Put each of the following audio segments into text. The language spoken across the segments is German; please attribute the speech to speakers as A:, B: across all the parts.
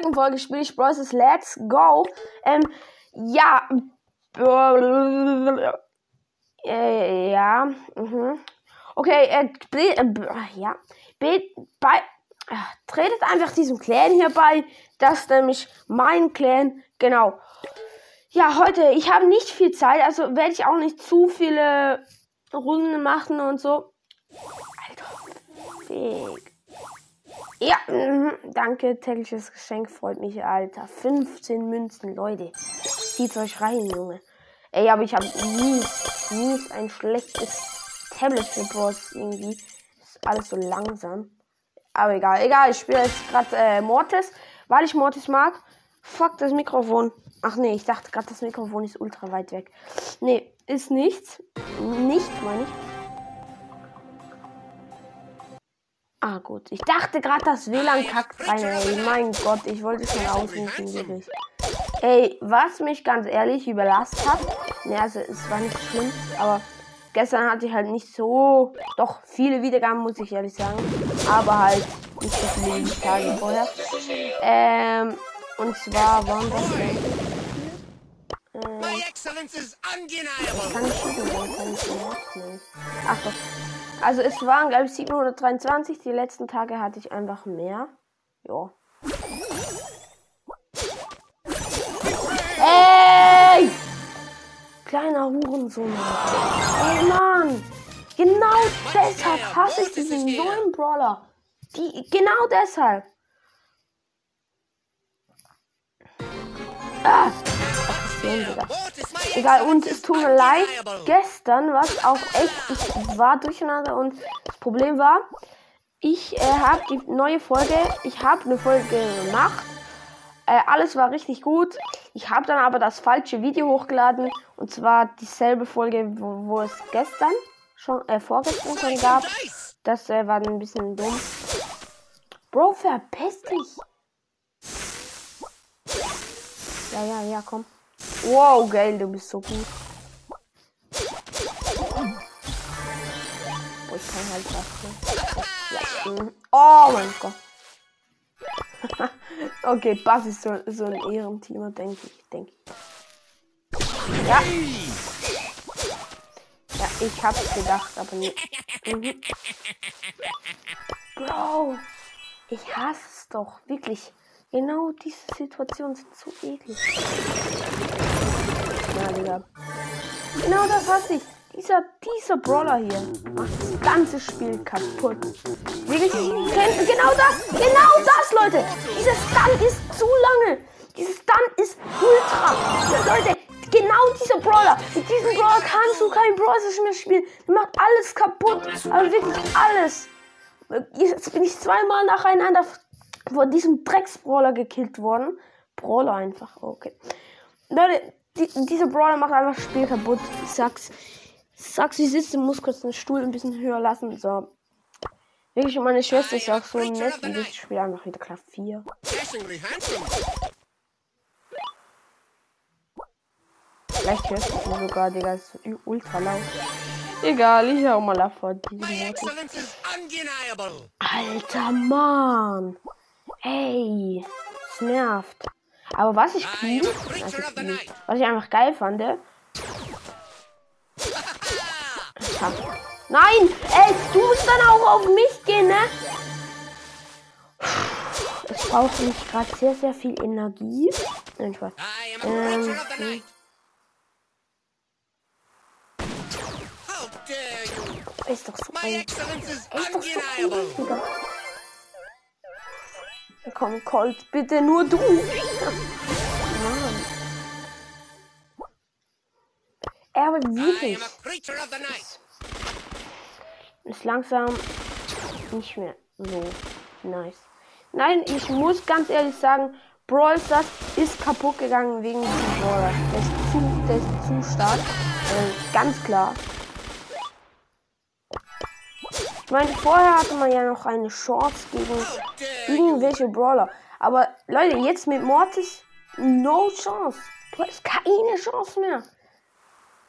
A: heutigen Folge spiele ich Bros. Let's Go. Ähm, ja. Äh, ja. Mhm. Okay, äh, äh, ja. Be bei, äh, tretet einfach diesem Clan hier bei. Das ist nämlich mein Clan. Genau. Ja, heute, ich habe nicht viel Zeit, also werde ich auch nicht zu viele Runden machen und so. Alter, Fick. Ja, mh, danke, tägliches Geschenk, freut mich, Alter. 15 Münzen, Leute. Zieht euch rein, Junge. Ey, aber ich habe nie, nie ein schlechtes Tablet für Bros irgendwie. Ist alles so langsam. Aber egal, egal, ich spiele jetzt gerade äh, Mortis, weil ich Mortis mag. Fuck das Mikrofon. Ach nee, ich dachte gerade, das Mikrofon ist ultra weit weg. Nee, ist nichts. Nicht, meine ich. Ah, gut. Ich dachte gerade, das WLAN kackt rein. Ey, mein Gott, ich wollte schon ausrufen, wirklich. Ey, was mich ganz ehrlich überlasst hat. Ne, also, es war nicht schlimm, aber gestern hatte ich halt nicht so. Doch, viele Wiedergaben, muss ich ehrlich sagen. Aber halt nicht so viele wie die Tage vorher. Ähm, und zwar waren das denn. Ähm, kann ich schießen, kann ich nicht. Ach doch. Also es waren, glaube ich, 723. Die letzten Tage hatte ich einfach mehr. Ja. Ey! Kleiner Hurensohn. Ey, Mann! Genau deshalb hasse ich diesen neuen Brawler. Die, genau deshalb. Ah! Egal, und es tut mir leid, gestern war es auch echt, ich war durcheinander und das Problem war, ich äh, habe die neue Folge, ich habe eine Folge gemacht, äh, alles war richtig gut, ich habe dann aber das falsche Video hochgeladen und zwar dieselbe Folge, wo, wo es gestern schon, äh, vorgestern schon gab, das äh, war ein bisschen dumm. Bro, verpiss dich! Ja, ja, ja, komm. Wow, geil, du bist so gut. Oh, ich kann halt. Mhm. Oh mein Gott. okay, Bass ist so, so ein Ehrenteamer, denke ich. Denke. Ja. Ja, ich hab's gedacht, aber nicht. Mhm. Bro, ich hasse es doch, wirklich. Genau diese Situationen sind zu eklig. Ja, Digga. Genau das hasse ich. Dieser, dieser Brawler hier macht das ganze Spiel kaputt. Wirklich, genau das, genau das, Leute. Dieser Stun ist zu lange. Dieser Stun ist ultra. Leute, genau dieser Brawler. Mit diesem Brawler kannst du kein Brawler mehr spielen. Der macht alles kaputt. Aber wirklich alles. Jetzt bin ich zweimal nacheinander von diesem Drecksbrawler gekillt worden. Brawler einfach, okay. Leute, die, dieser Brawler macht einfach das Spiel kaputt. Ich sag's. sag's, wie sitzt, muss kurz den Stuhl ein bisschen höher lassen. So. Wirklich, meine Schwester ist auch so nett, wie das Spiel einfach wieder Klavier. Vielleicht hörst du sogar, Digga, ist ultra laut. Egal, ich hau mal vor diesem Alter Mann! Ey, es nervt. Aber was ich clean, also clean, was ich einfach geil fand, Nein! Ey, du musst dann auch auf mich gehen, ne? Es braucht nicht gerade sehr, sehr viel Energie. Nein, Spaß. Ähm, hm. Ist doch so ein... Ist doch so ein... Komm, Colt, bitte nur du. Mann. Er aber wirklich. Ist, ist langsam nicht mehr so nice. Nein, ich muss ganz ehrlich sagen, Brawl Stars ist kaputt gegangen wegen diesem Brawler. Der ist zu, der ist zu stark. Äh, ganz klar. Ich meine, vorher hatte man ja noch eine Chance gegen irgendwelche Brawler. Aber Leute, jetzt mit Mortis, no chance. Du hast keine Chance mehr.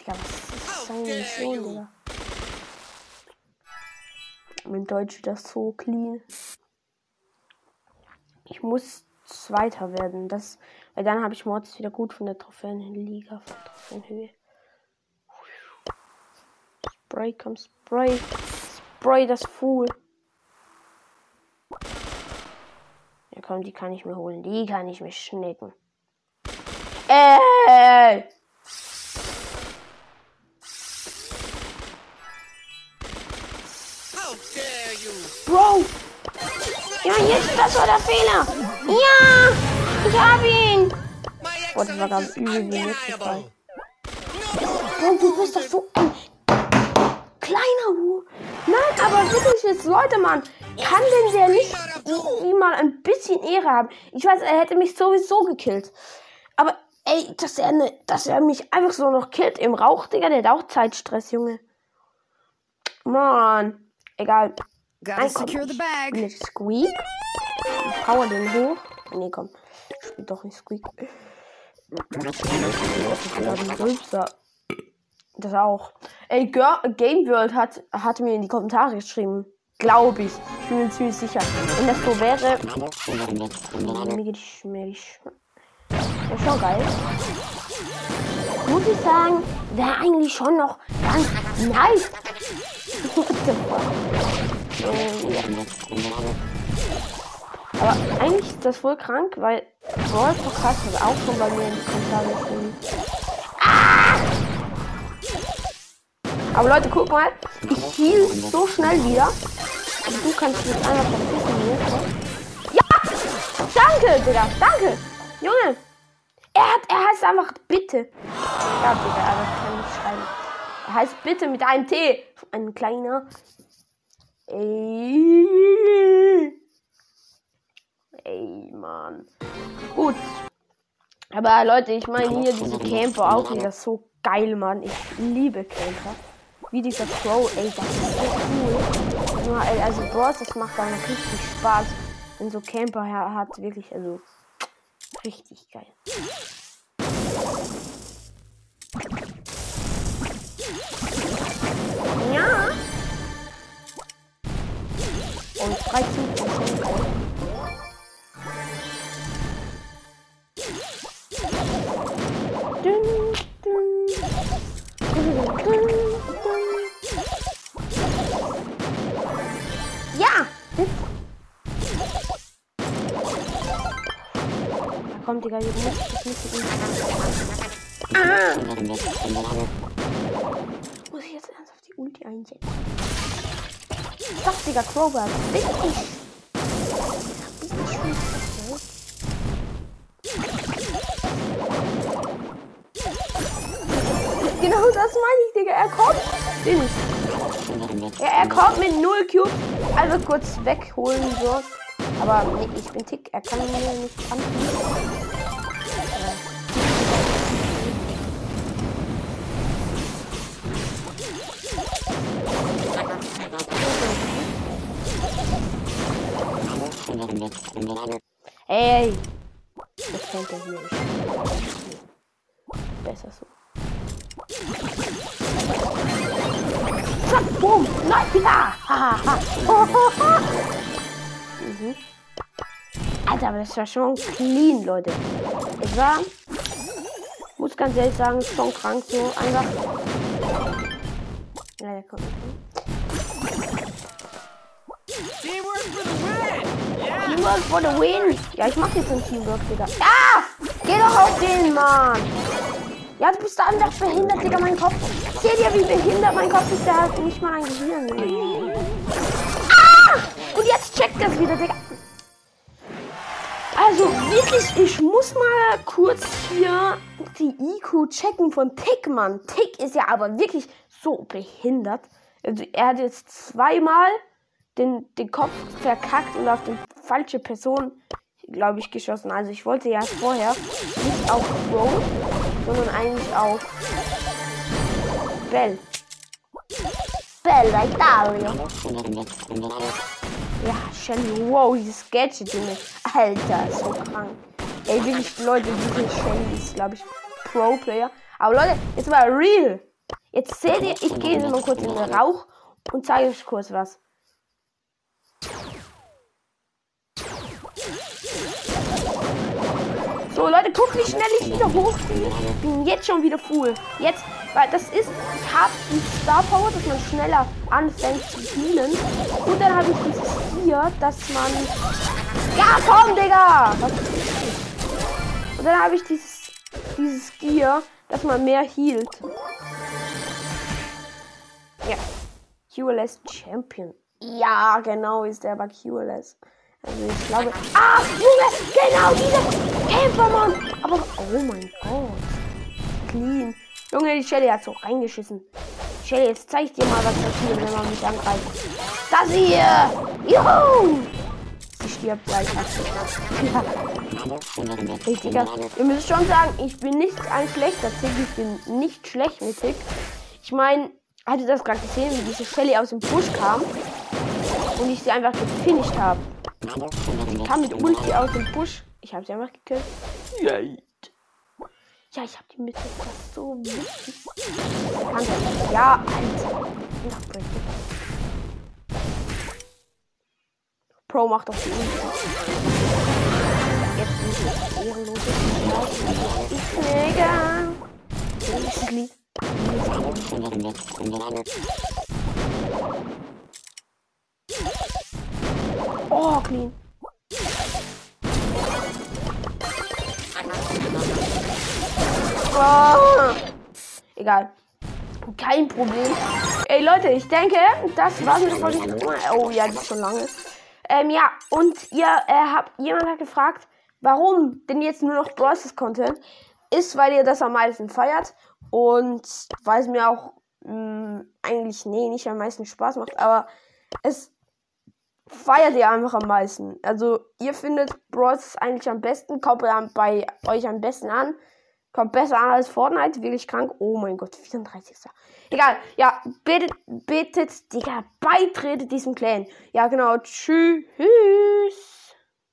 A: Digga, was ist seine Mission, Digga? Mein Deutsch wieder so clean. Ich muss Zweiter werden. Das, weil dann habe ich Mortis wieder gut von der Trophäenliga, von der Trophäenhöhe. Spray, komm, Spray. Spray das Fool. Ja komm, die kann ich mir holen. Die kann ich mir schnecken. Ey! Bro! Ja, jetzt, das war der Fehler! Ja! Ich hab ihn! Boah, das war ganz übel wie letztes Mal. Bro, du bist doch so ein kleiner Hu. Nein, aber wirklich jetzt, Leute, Mann. Kann denn der nicht irgendwie mal ein bisschen Ehre haben? Ich weiß, er hätte mich sowieso gekillt. Aber, ey, dass er, ne, dass er mich einfach so noch killt im Rauch, Digga, der hat auch Zeitstress, Junge. Mann. Egal.
B: The bag.
A: Mit Squeak. Power den hoch. Nee, komm. Spielt doch nicht Squeak. Das auch. Ey, Girl, Game World hat, hat mir in die Kommentare geschrieben. Glaube ich. Ich bin mir ziemlich sicher. Wenn das so wäre. Ich. Wäre schon geil. Muss ich sagen, wäre eigentlich schon noch ganz nice. Ja. Aber eigentlich ist das voll krank, weil Brawl Podcast hat auch schon bei mir in die Kommentare geschrieben. Aber Leute, guck mal, ich heal so schnell wieder. Und du kannst mich einmal verpissen. Ja! Danke, Digga, danke! Junge! Er hat, er heißt einfach bitte. Ja, Digga, aber ich kann nicht schreiben. Er heißt bitte mit einem T. Ein kleiner. Ey. Ey, Mann. Gut. Aber Leute, ich meine hier diese Camper auch wieder so geil, Mann. Ich liebe Camper. Wie dieser Crow, ey, das ist so cool. Nur, ey, also Bros, das macht dann richtig Spaß, wenn so Camper her hat. Wirklich, also richtig geil. Ja. Und 13 Da kommt Digga, hier muss ich das nicht mit ihm. Muss ich jetzt ernsthaft die Ulti einsetzen? Doch, Digga, Crowbar. Richtig. Richtig schön. Okay. Genau das meine ich, Digga. Er kommt. Bin ich. Ja, er kommt mit 0 Cube. Also kurz wegholen, so. Aber nee, ich bin Tick. Er kann mir nicht anbieten. Ey! Das kennt er hier nicht. Besser so. Zack, boom! Nein, ja! Hahaha! Mhm. Alter, aber das war schon clean, Leute. Es war, muss ganz ehrlich sagen, schon krank so. Einfach. Ja, der kommt nicht.
B: Teamwork for the win! Yeah!
A: Teamwork for the win. Ja, ich mach jetzt ein Teamwork, Digga. Ah! Geh doch auf den, Mann! Ja, du bist einfach behindert, Digga, mein Kopf. Seht ihr, wie behindert mein Kopf ist? Der hat nicht mal ein Gehirn. Das wieder, Digga. Also wirklich, ich muss mal kurz hier die IQ checken von Tick, Mann. Tick ist ja aber wirklich so behindert. Also er hat jetzt zweimal den, den Kopf verkackt und auf die falsche Person, glaube ich, geschossen. Also ich wollte ja vorher nicht auf Crow, sondern eigentlich auf Bell. Bella Italia. Ja, Shelly, wow, dieses Gadget, Junge. Alter, ist so krank. Ey, wirklich, Leute, diese Shelly ist, glaube ich, Pro-Player. Aber Leute, jetzt mal real. Jetzt seht ihr, ich gehe mal kurz in den Rauch und zeige euch kurz was. So, Leute, guckt, wie schnell ich wieder hochgehe. Bin jetzt schon wieder full. Jetzt, weil das ist, ich habe die Star Power, dass man schneller anfängt zu healen. Und dann habe ich dieses hier, dass man. Ja, komm, Digga! Und dann habe ich dieses, dieses Gear, dass man mehr healt. Ja. QLS Champion. Ja, genau, ist der bei QLS. Also ich glaube. Ah, Junge, genau dieser Campermann. Aber, oh mein Gott. Clean. Junge, die Shelly hat so reingeschissen. Shelly, jetzt zeig ich dir mal, was passiert, wenn man mich angreift. Das hier! Juhu! Sie stirbt gleich. Digga, ihr müsst schon sagen, ich bin nicht ein schlechter Tick. Ich bin nicht schlecht mit Tick. Ich meine, hatte das gerade gesehen, wie diese Shelly aus dem Busch kam und ich sie einfach gefinisht habe. Sie kam mit Ulti aus dem Busch. Ich habe sie einfach gekillt. Ja, ich habe die Mitte. Das ist so wichtig. Das. Ja, Alter. Pro macht doch die Ulti. Jetzt bin ich jetzt ehrenlos. Ich mega. Das lieb. Oh, clean. Oh. Egal. Kein Problem. Ey Leute, ich denke, das war's mit Folge. Oh ja, das ist schon lange. Ähm, ja, und ihr äh, habt, jemand hat gefragt, warum denn jetzt nur noch Bros. Content? Ist, weil ihr das am meisten feiert und weil es mir auch mh, eigentlich, nee, nicht am meisten Spaß macht, aber es feiert ihr einfach am meisten. Also, ihr findet Brawl eigentlich am besten, kommt bei euch am besten an. Kommt besser an als Fortnite, wirklich krank. Oh mein Gott, 34. Egal, ja, betet, betet, Digga, beitretet diesem Clan. Ja, genau, tschüss.